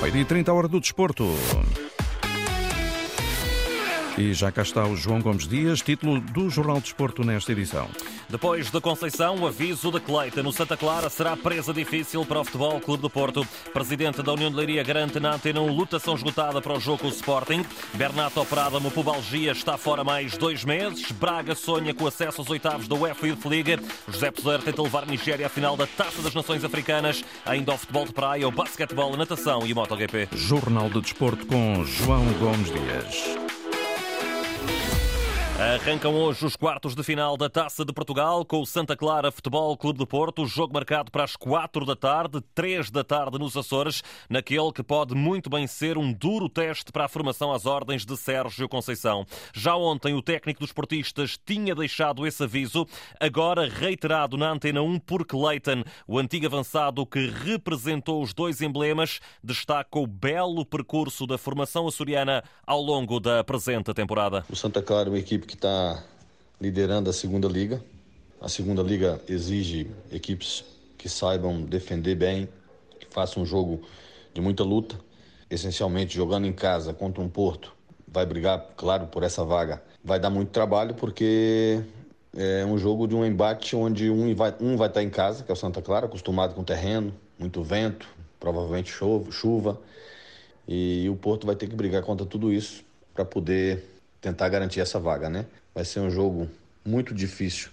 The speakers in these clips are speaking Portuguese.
Meio-dia 30, hora do desporto. E já cá está o João Gomes Dias, título do Jornal de Desporto nesta edição. Depois de Conceição, o aviso de Cleita no Santa Clara será presa difícil para o Futebol Clube do Porto. Presidente da União de Leiria garante na antena uma lutação esgotada para o jogo com o Sporting. Bernardo operado uma pubalgia está fora mais dois meses. Braga sonha com acesso aos oitavos da UEFA Youth League. José Peseiro tenta levar a Nigéria à final da Taça das Nações Africanas. Ainda ao futebol de praia, o basquetebol, a natação e o MotoGP. Jornal de Desporto com João Gomes Dias. Arrancam hoje os quartos de final da Taça de Portugal com o Santa Clara Futebol Clube do Porto. Jogo marcado para as quatro da tarde, três da tarde nos Açores, naquele que pode muito bem ser um duro teste para a formação às ordens de Sérgio Conceição. Já ontem o técnico dos portistas tinha deixado esse aviso, agora reiterado na Antena 1 por Clayton, o antigo avançado que representou os dois emblemas, destaca o belo percurso da formação açoriana ao longo da presente temporada. O Santa Clara é uma equipe que está liderando a segunda liga. A segunda liga exige equipes que saibam defender bem, que façam um jogo de muita luta. Essencialmente jogando em casa contra um Porto, vai brigar, claro, por essa vaga. Vai dar muito trabalho porque é um jogo de um embate onde um vai, um vai estar em casa, que é o Santa Clara, acostumado com terreno, muito vento, provavelmente chuva. E o Porto vai ter que brigar contra tudo isso para poder tentar garantir essa vaga, né? Vai ser um jogo muito difícil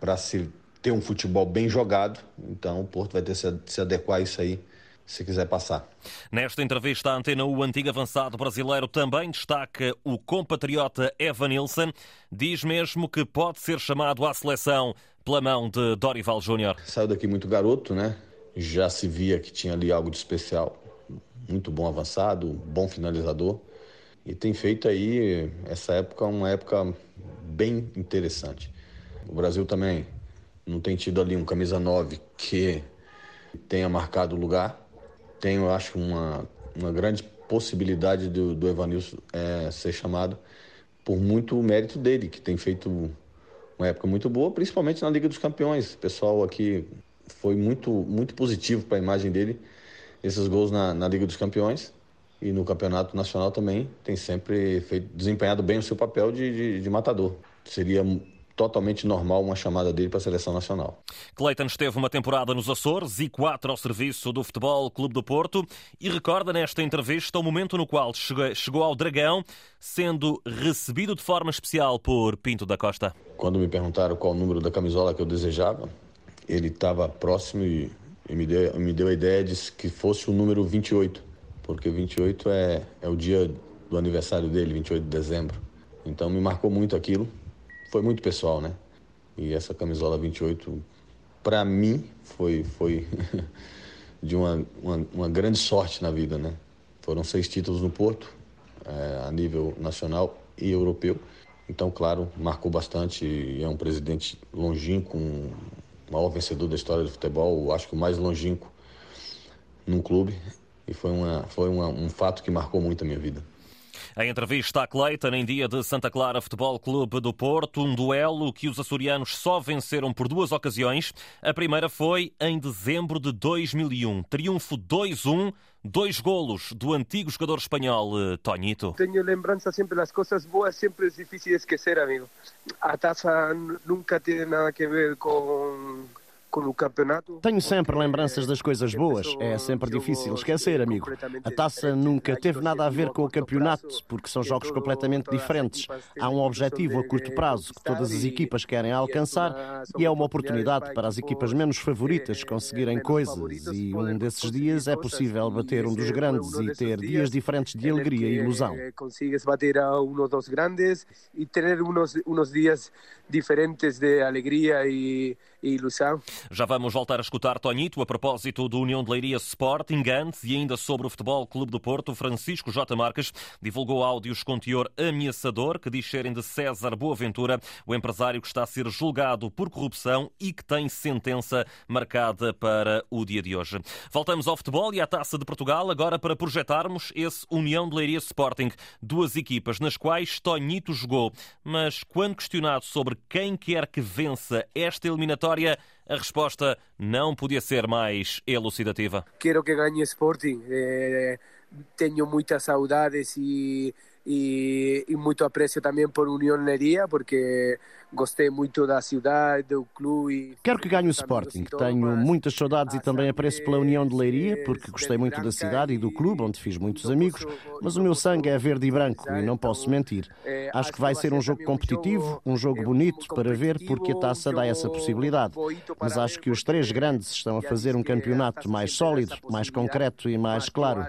para se ter um futebol bem jogado, então o Porto vai ter que se adequar a isso aí se quiser passar. Nesta entrevista à Antena, o antigo avançado brasileiro também destaca o compatriota Evan Nilsson. Diz mesmo que pode ser chamado à seleção pela mão de Dorival Júnior. Saiu daqui muito garoto, né? Já se via que tinha ali algo de especial. Muito bom avançado, bom finalizador e tem feito aí essa época uma época bem interessante. O Brasil também não tem tido ali um camisa 9 que tenha marcado o lugar. Tem, eu acho, uma, uma grande possibilidade do, do Evanilson é, ser chamado por muito mérito dele, que tem feito uma época muito boa, principalmente na Liga dos Campeões. O pessoal aqui foi muito, muito positivo para a imagem dele, esses gols na, na Liga dos Campeões e no campeonato nacional também tem sempre feito, desempenhado bem o seu papel de, de, de matador. Seria totalmente normal uma chamada dele para a seleção nacional. Cleiton esteve uma temporada nos Açores e quatro ao serviço do Futebol Clube do Porto e recorda nesta entrevista o momento no qual chegou ao Dragão, sendo recebido de forma especial por Pinto da Costa. Quando me perguntaram qual o número da camisola que eu desejava, ele estava próximo e, me, deu, me deu a ideia de que fosse o número 28 porque 28 é, é o dia do aniversário dele, 28 de dezembro. Então me marcou muito aquilo. Foi muito pessoal, né? E essa camisola 28, para mim, foi, foi de uma, uma, uma, grande sorte na vida, né? Foram seis títulos no Porto, é, a nível nacional e europeu. Então, claro, marcou bastante é um presidente longínquo, um maior vencedor da história do futebol, acho que o mais longínquo num clube e foi, uma, foi uma, um fato que marcou muito a minha vida. A entrevista a Cleiton em dia de Santa Clara Futebol Clube do Porto, um duelo que os açorianos só venceram por duas ocasiões. A primeira foi em dezembro de 2001. Triunfo 2-1, dois golos do antigo jogador espanhol eh, Toñito. Tenho lembrança sempre das coisas boas, sempre é difícil esquecer, amigo. A taça nunca tem nada a ver com tenho sempre lembranças das coisas boas. É sempre difícil esquecer, amigo. A taça nunca teve nada a ver com o campeonato, porque são jogos completamente diferentes. Há um objetivo a curto prazo que todas as equipas querem alcançar e é uma oportunidade para as equipas menos favoritas conseguirem coisas. E um desses dias é possível bater um dos grandes e ter dias diferentes de alegria e ilusão. Consegues bater a um dos grandes e ter uns, dias diferentes de alegria e ilusão. Já vamos voltar a escutar Tonito a propósito do União de Leiria Sporting antes e ainda sobre o Futebol Clube do Porto. Francisco J. Marques divulgou áudios com teor ameaçador que diz serem de César Boaventura, o empresário que está a ser julgado por corrupção e que tem sentença marcada para o dia de hoje. Voltamos ao futebol e à Taça de Portugal agora para projetarmos esse União de Leiria Sporting. Duas equipas nas quais Tonito jogou. Mas quando questionado sobre quem quer que vença esta eliminatória, a resposta não podia ser mais elucidativa. Quero que ganhe Sporting. Eh, tenho muitas saudades e e, e muito apreço também por União Leiria, porque gostei muito da cidade, do clube. Quero que ganhe o Sporting. Tenho muitas saudades e também apreço pela União de Leiria, porque gostei muito da cidade e do clube, onde fiz muitos amigos, mas o meu sangue é verde e branco e não posso mentir. Acho que vai ser um jogo competitivo, um jogo bonito para ver, porque a taça dá essa possibilidade. Mas acho que os três grandes estão a fazer um campeonato mais sólido, mais concreto e mais claro.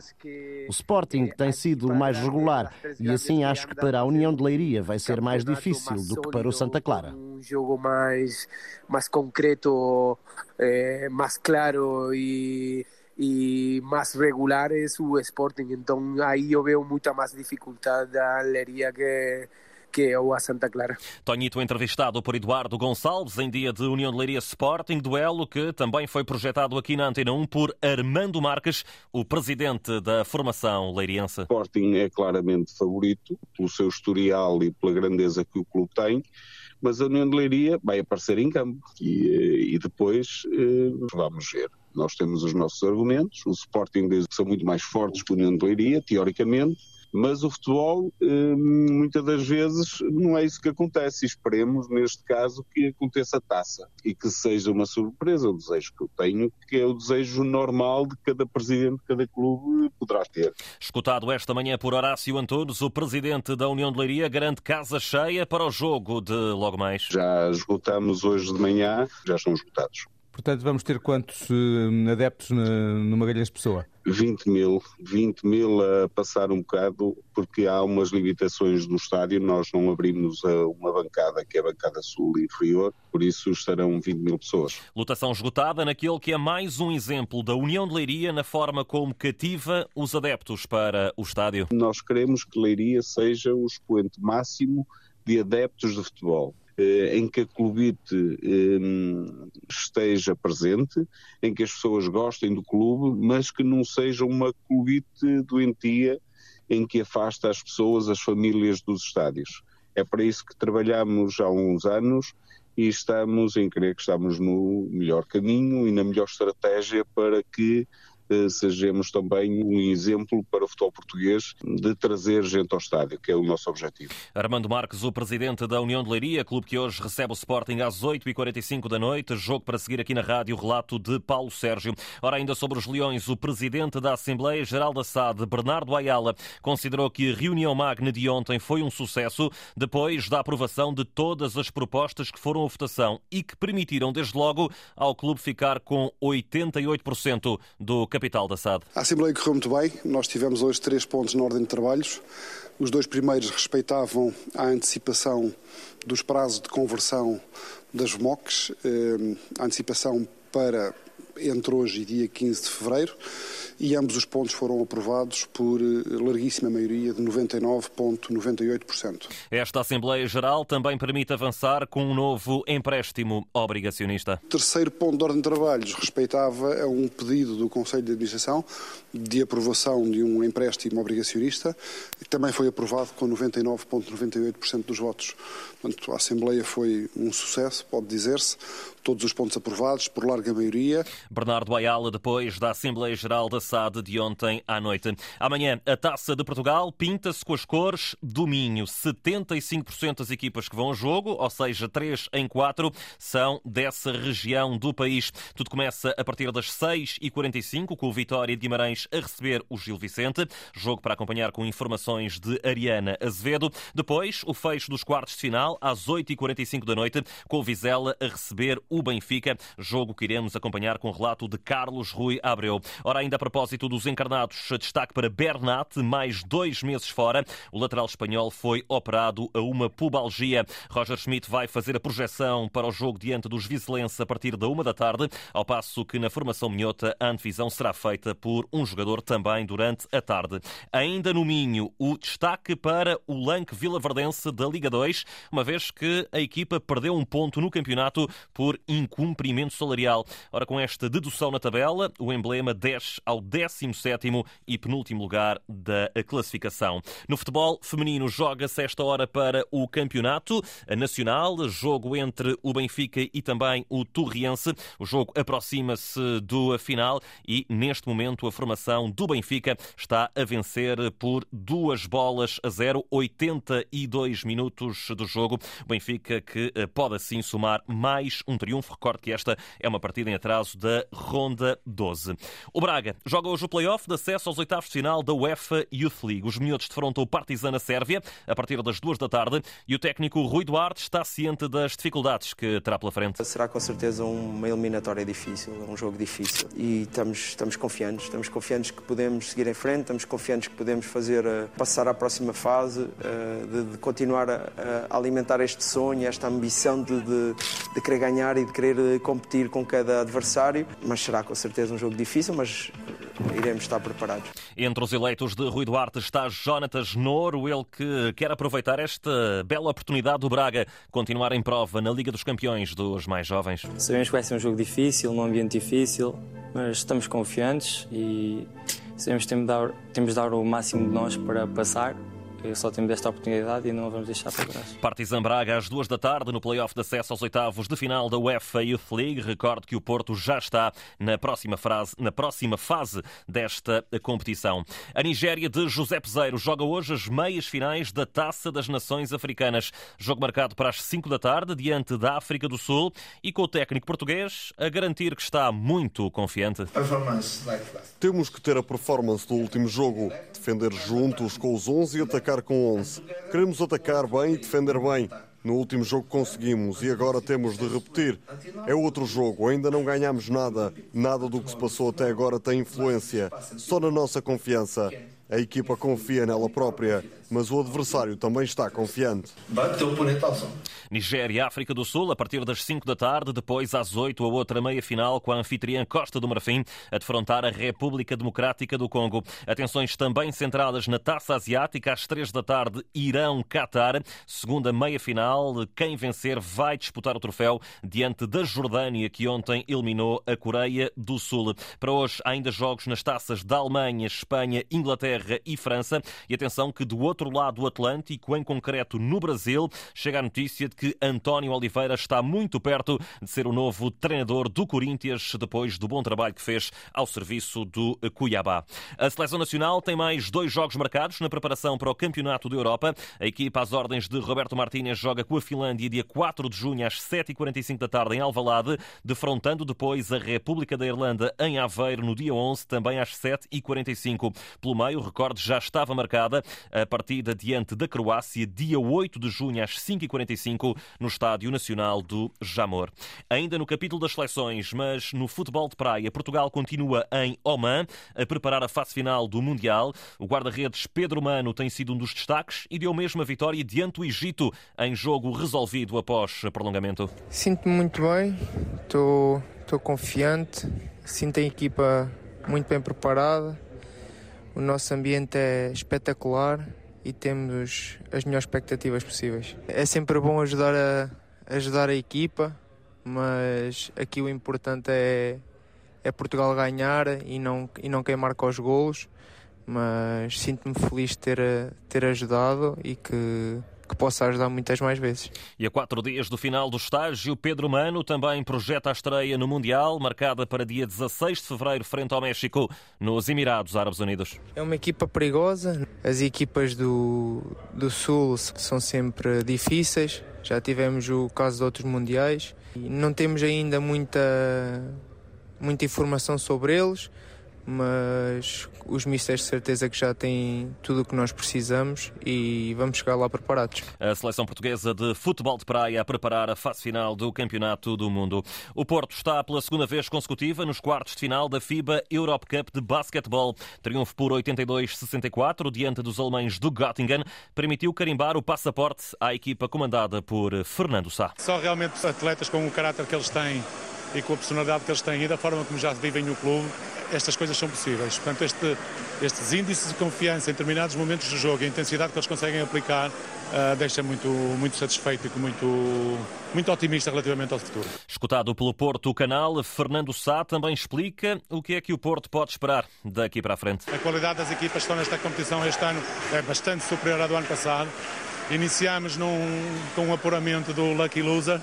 O Sporting tem sido o mais regular e assim acho que para a União de Leiria vai ser mais difícil do que para o Santa Clara. Um jogo mais, mais concreto, eh, mais claro e, e mais regular é o Sporting. Então aí eu vejo muita mais dificuldade da Leiria que que é o a Santa Clara. Tonhito entrevistado por Eduardo Gonçalves em dia de União de Leiria Sporting, duelo que também foi projetado aqui na Antena 1 por Armando Marques, o presidente da formação leiriense. Sporting é claramente favorito pelo seu historial e pela grandeza que o clube tem mas a União de Leiria vai aparecer em campo. E, eh, e depois eh, vamos ver. Nós temos os nossos argumentos, o Sporting diz que são muito mais fortes que a União de Leiria, teoricamente, mas o futebol, hum, muitas das vezes, não é isso que acontece. E esperemos, neste caso, que aconteça a taça e que seja uma surpresa. O desejo que eu tenho, que é o desejo normal de cada presidente de cada clube poderá ter. Escutado esta manhã por Horácio Antunes, o presidente da União de Leiria garante casa cheia para o jogo de logo mais. Já esgotamos hoje de manhã, já estão esgotados. Portanto, vamos ter quantos uh, adeptos no Magalhães Pessoa? 20 mil, 20 mil a passar um bocado, porque há umas limitações no estádio, nós não abrimos uma bancada que é a bancada sul inferior, por isso estarão 20 mil pessoas. Lotação esgotada naquele que é mais um exemplo da União de Leiria na forma como cativa os adeptos para o estádio. Nós queremos que Leiria seja o expoente máximo de adeptos de futebol. Eh, em que a clubite ehm, esteja presente, em que as pessoas gostem do clube, mas que não seja uma clubite doentia em que afasta as pessoas, as famílias dos estádios. É para isso que trabalhamos há uns anos e estamos em crer que estamos no melhor caminho e na melhor estratégia para que sejamos também um exemplo para o futebol português de trazer gente ao estádio, que é o nosso objetivo. Armando Marques, o presidente da União de Leiria, clube que hoje recebe o Sporting às 8h45 da noite. Jogo para seguir aqui na rádio, relato de Paulo Sérgio. Ora, ainda sobre os Leões, o presidente da Assembleia Geral da SAD, Bernardo Ayala, considerou que a reunião magna de ontem foi um sucesso depois da aprovação de todas as propostas que foram à votação e que permitiram, desde logo, ao clube ficar com 88% do capital da SAD. A Assembleia correu muito bem. Nós tivemos hoje três pontos na ordem de trabalhos. Os dois primeiros respeitavam a antecipação dos prazos de conversão das MOCs, eh, a antecipação para entre hoje e dia 15 de fevereiro e ambos os pontos foram aprovados por eh, larguíssima maioria de 99,98%. Esta Assembleia Geral também permite avançar com um novo empréstimo obrigacionista. O terceiro ponto de ordem de trabalhos respeitava a um pedido do Conselho de Administração de aprovação de um empréstimo obrigacionista, que também foi aprovado com 99,98% dos votos. Portanto, a Assembleia foi um sucesso, pode dizer-se, todos os pontos aprovados por larga maioria. Bernardo Ayala, depois da Assembleia Geral da SAD de ontem à noite. Amanhã, a Taça de Portugal pinta-se com as cores do Minho. 75% das equipas que vão ao jogo, ou seja, 3 em 4, são dessa região do país. Tudo começa a partir das 6h45, com o Vitória de Guimarães a receber o Gil Vicente. Jogo para acompanhar com informações de Ariana Azevedo. Depois, o fecho dos quartos de final, às 8h45 da noite, com o Vizela a receber o Benfica. Jogo que iremos acompanhar com o relato de Carlos Rui Abreu. Ora, ainda a propósito dos encarnados, destaque para Bernat, mais dois meses fora. O lateral espanhol foi operado a uma pubalgia. Roger Schmidt vai fazer a projeção para o jogo diante dos vizelenses a partir da uma da tarde, ao passo que na formação minhota a antevisão será feita por um jogador também durante a tarde. Ainda no Minho, o destaque para o Lanque Vilaverdense da Liga 2, uma vez que a equipa perdeu um ponto no campeonato por incumprimento salarial. Ora, com esta dedução na tabela, o emblema desce ao 17 e penúltimo lugar da classificação. No futebol feminino, joga-se esta hora para o campeonato nacional, jogo entre o Benfica e também o Torriense. O jogo aproxima-se do final e, neste momento, a formação do Benfica está a vencer por duas bolas a zero, 82 minutos do jogo. O Benfica que eh, pode assim somar mais um triunfo. Recorde que esta é uma partida em atraso da Ronda 12. O Braga joga hoje o play-off de acesso aos oitavos de final da UEFA Youth League. Os miúdos defrontam o Partizan na Sérvia a partir das duas da tarde e o técnico Rui Duarte está ciente das dificuldades que terá pela frente. Será com certeza uma eliminatória difícil, um jogo difícil e estamos, estamos confiantes. Estamos confiantes que podemos seguir em frente, estamos confiantes que podemos fazer uh, passar à próxima fase, uh, de, de, continuar a, a, alimentar este sonho, esta ambição de, de, de querer ganhar e de querer eh, competir com cada adversário. Mas será com certeza um jogo difícil, mas iremos estar preparados. Entre os eleitos de Rui Duarte está Jonatas Noro, ele que quer aproveitar esta bela oportunidade do Braga continuar em prova na Liga dos Campeões dos mais jovens. Sabemos que vai ser um jogo difícil, num ambiente difícil, mas estamos confiantes e sabemos que temos de dar, temos de dar o máximo de nós para passar só temos esta oportunidade e não a vamos deixar para trás. Partizan Braga às duas da tarde no play-off de acesso aos oitavos de final da UEFA Youth League. Recordo que o Porto já está na próxima, frase, na próxima fase desta competição. A Nigéria de José Peseiro joga hoje as meias finais da Taça das Nações Africanas. Jogo marcado para as 5 da tarde diante da África do Sul e com o técnico português a garantir que está muito confiante. Temos que ter a performance do último jogo, defender juntos com os 11 e atacar com 11. Queremos atacar bem e defender bem. No último jogo conseguimos e agora temos de repetir. É outro jogo, ainda não ganhamos nada. Nada do que se passou até agora tem influência. Só na nossa confiança. A equipa confia nela própria, mas o adversário também está confiante. Nigéria e África do Sul, a partir das 5 da tarde, depois às 8, a outra meia-final com a anfitriã Costa do Marfim, a defrontar a República Democrática do Congo. Atenções também centradas na Taça Asiática, às 3 da tarde, Irão-Qatar. Segunda meia-final, quem vencer vai disputar o troféu diante da Jordânia, que ontem eliminou a Coreia do Sul. Para hoje, ainda jogos nas taças da Alemanha, Espanha, Inglaterra e França. E atenção que do outro lado do Atlântico, em concreto no Brasil, chega a notícia de que que António Oliveira está muito perto de ser o novo treinador do Corinthians, depois do bom trabalho que fez ao serviço do Cuiabá. A seleção nacional tem mais dois jogos marcados na preparação para o Campeonato da Europa. A equipa às ordens de Roberto Martínez joga com a Finlândia dia 4 de junho às 7h45 da tarde em Alvalade, defrontando depois a República da Irlanda em Aveiro no dia 11, também às 7h45. Pelo meio, recorde, já estava marcada a partida diante da Croácia dia 8 de junho às 5h45 no Estádio Nacional do Jamor. Ainda no capítulo das seleções, mas no futebol de praia, Portugal continua em Oman a preparar a fase final do Mundial. O guarda-redes Pedro Mano tem sido um dos destaques e deu mesmo a vitória diante do Egito em jogo resolvido após prolongamento. Sinto-me muito bem, estou, confiante, sinto a equipa muito bem preparada, o nosso ambiente é espetacular e temos as melhores expectativas possíveis. É sempre bom ajudar a, ajudar a equipa, mas aqui o importante é, é Portugal ganhar e não, e não quem marca os golos. Mas sinto-me feliz de ter, ter ajudado e que que possa ajudar muitas mais vezes. E a quatro dias do final do estágio, Pedro Mano também projeta a estreia no Mundial, marcada para dia 16 de fevereiro, frente ao México, nos Emirados Árabes Unidos. É uma equipa perigosa. As equipas do, do Sul são sempre difíceis. Já tivemos o caso de outros Mundiais. Não temos ainda muita, muita informação sobre eles mas os mistérios de certeza que já têm tudo o que nós precisamos e vamos chegar lá preparados. A seleção portuguesa de futebol de praia a preparar a fase final do Campeonato do Mundo. O Porto está pela segunda vez consecutiva nos quartos de final da FIBA Europe Cup de basquetebol. Triunfo por 82-64 diante dos alemães do Göttingen permitiu carimbar o passaporte à equipa comandada por Fernando Sá. Só realmente atletas com o caráter que eles têm e com a personalidade que eles têm e da forma como já vivem no clube estas coisas são possíveis. Portanto, este, estes índices de confiança em determinados momentos do jogo, a intensidade que eles conseguem aplicar, uh, deixa muito, muito satisfeito e muito, muito otimista relativamente ao futuro. Escutado pelo Porto Canal, Fernando Sá também explica o que é que o Porto pode esperar daqui para a frente. A qualidade das equipas que estão nesta competição este ano é bastante superior à do ano passado. Iniciámos num, com um apuramento do Lucky Loser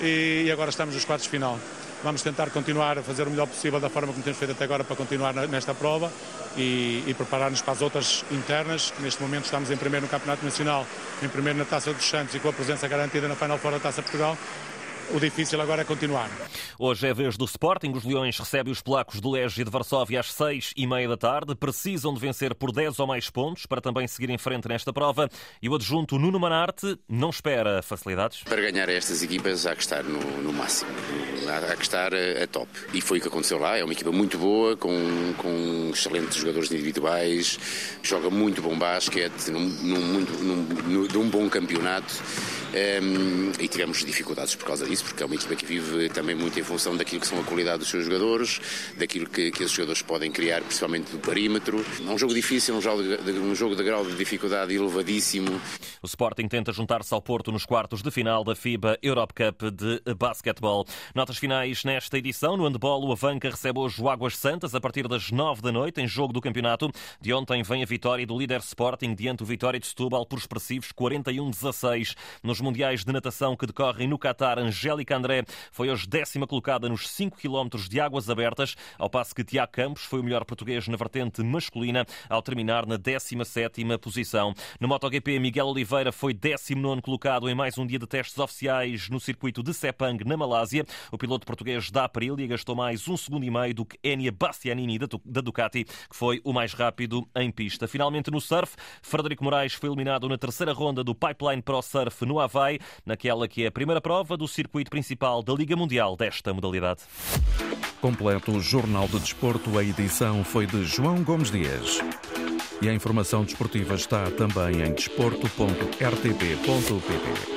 e agora estamos nos quartos de final. Vamos tentar continuar a fazer o melhor possível da forma como temos feito até agora para continuar nesta prova e, e preparar-nos para as outras internas. Neste momento estamos em primeiro no Campeonato Nacional, em primeiro na Taça dos Santos e com a presença garantida na Final Four da Taça Portugal. O difícil agora é continuar. Hoje é a vez do Sporting. Os Leões recebem os polacos do Lege de Varsóvia às seis e meia da tarde. Precisam de vencer por 10 ou mais pontos para também seguir em frente nesta prova. E o adjunto Nuno Manarte não espera facilidades. Para ganhar estas equipas há que estar no, no máximo, há que estar a, a, top. E foi o que aconteceu lá. É uma equipa muito boa, com, com excelentes jogadores individuais, joga muito bom basquete, num, num, muito, num, num, num bom campeonato. Um, e tivemos dificuldades por causa disso, porque é uma equipa que vive também muito em função daquilo que são a qualidade dos seus jogadores, daquilo que, que esses jogadores podem criar, principalmente do perímetro. É um jogo difícil, um jogo de, um jogo de grau de dificuldade elevadíssimo. O Sporting tenta juntar-se ao Porto nos quartos de final da FIBA Europe Cup de basquetebol. Notas finais nesta edição. No handball, o Avanca recebe hoje o Águas Santas a partir das nove da noite em jogo do campeonato. De ontem vem a vitória do líder Sporting diante do Vitória de Setúbal por expressivos 41-16. Nos Mundiais de Natação que decorrem no Qatar, Angélica André foi hoje décima colocada nos 5 km de águas abertas, ao passo que Tiago Campos foi o melhor português na vertente masculina, ao terminar na 17ª posição. No MotoGP, Miguel Oliveira foi 19 colocado em mais um dia de testes oficiais no circuito de Sepang, na Malásia. O piloto português da Aprilia gastou mais um segundo e meio do que Enia Bastianini da Ducati, que foi o mais rápido em pista. Finalmente no surf, Frederico Moraes foi eliminado na terceira ronda do Pipeline Pro Surf no Havaí naquela que é a primeira prova do circuito principal da Liga Mundial desta modalidade. Completo o Jornal de Desporto, a edição foi de João Gomes Dias. E a informação desportiva está também em desporto.rtp.pt.